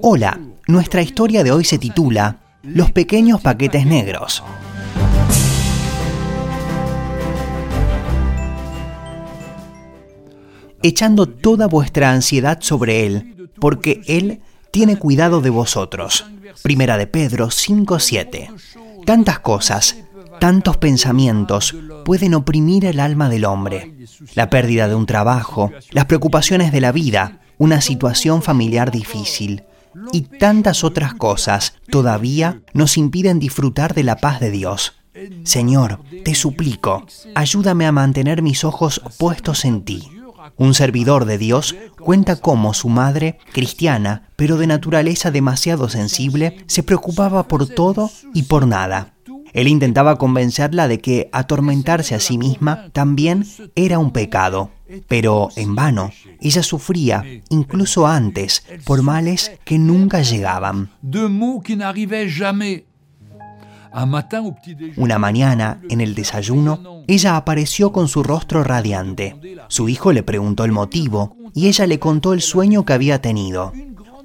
Hola, nuestra historia de hoy se titula Los pequeños paquetes negros. Echando toda vuestra ansiedad sobre Él, porque Él tiene cuidado de vosotros. Primera de Pedro 5:7. Tantas cosas, tantos pensamientos pueden oprimir el alma del hombre. La pérdida de un trabajo, las preocupaciones de la vida, una situación familiar difícil y tantas otras cosas todavía nos impiden disfrutar de la paz de Dios. Señor, te suplico, ayúdame a mantener mis ojos puestos en ti. Un servidor de Dios cuenta cómo su madre, cristiana, pero de naturaleza demasiado sensible, se preocupaba por todo y por nada. Él intentaba convencerla de que atormentarse a sí misma también era un pecado, pero en vano. Ella sufría, incluso antes, por males que nunca llegaban. Una mañana, en el desayuno, ella apareció con su rostro radiante. Su hijo le preguntó el motivo y ella le contó el sueño que había tenido.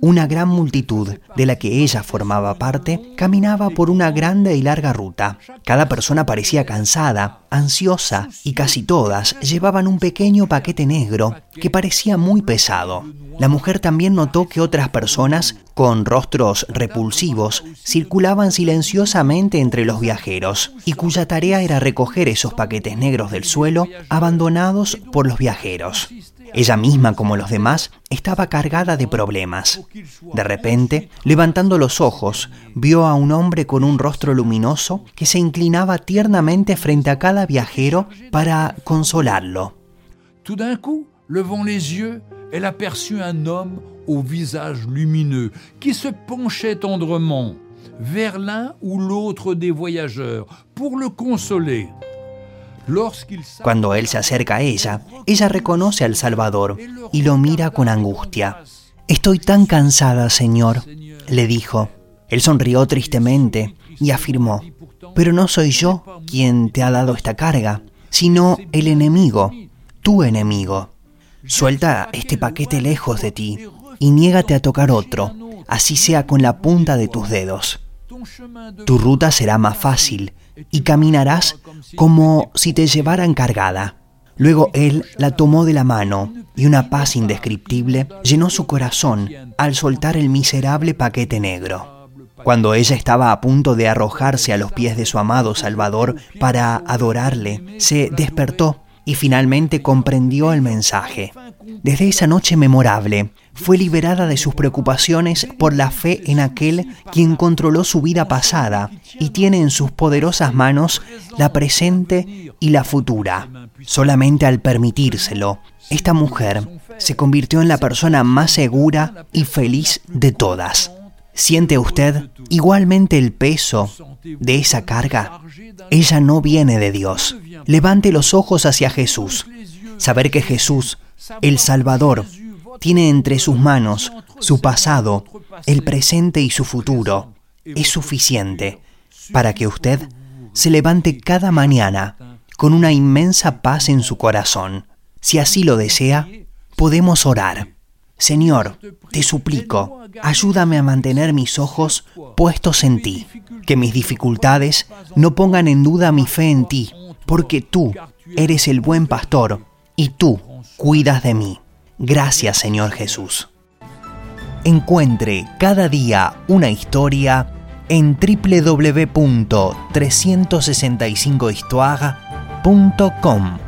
Una gran multitud, de la que ella formaba parte, caminaba por una grande y larga ruta. Cada persona parecía cansada, ansiosa, y casi todas llevaban un pequeño paquete negro que parecía muy pesado. La mujer también notó que otras personas, con rostros repulsivos, circulaban silenciosamente entre los viajeros, y cuya tarea era recoger esos paquetes negros del suelo abandonados por los viajeros. Ella misma, como los demás, estaba cargada de problemas. De repente, levantando los ojos, vio a un hombre con un rostro luminoso que se inclinaba tiernamente frente a cada viajero para consolarlo. Tout d'un coup, levant les yeux, elle aperçut un homme au visage lumineux qui se penchait tendrement vers l'un ou l'autre des voyageurs pour le consoler. Cuando él se acerca a ella, ella reconoce al Salvador y lo mira con angustia. Estoy tan cansada, Señor, le dijo. Él sonrió tristemente y afirmó, pero no soy yo quien te ha dado esta carga, sino el enemigo, tu enemigo. Suelta este paquete lejos de ti y niégate a tocar otro, así sea con la punta de tus dedos. Tu ruta será más fácil y caminarás como si te llevaran cargada. Luego él la tomó de la mano y una paz indescriptible llenó su corazón al soltar el miserable paquete negro. Cuando ella estaba a punto de arrojarse a los pies de su amado Salvador para adorarle, se despertó y finalmente comprendió el mensaje. Desde esa noche memorable, fue liberada de sus preocupaciones por la fe en aquel quien controló su vida pasada y tiene en sus poderosas manos la presente y la futura. Solamente al permitírselo, esta mujer se convirtió en la persona más segura y feliz de todas. ¿Siente usted igualmente el peso de esa carga? Ella no viene de Dios. Levante los ojos hacia Jesús. Saber que Jesús, el Salvador, tiene entre sus manos su pasado, el presente y su futuro, es suficiente para que usted se levante cada mañana con una inmensa paz en su corazón. Si así lo desea, podemos orar. Señor, te suplico, ayúdame a mantener mis ojos puestos en ti, que mis dificultades no pongan en duda mi fe en ti, porque tú eres el buen pastor y tú cuidas de mí. Gracias Señor Jesús. Encuentre cada día una historia en www.365histoire.com.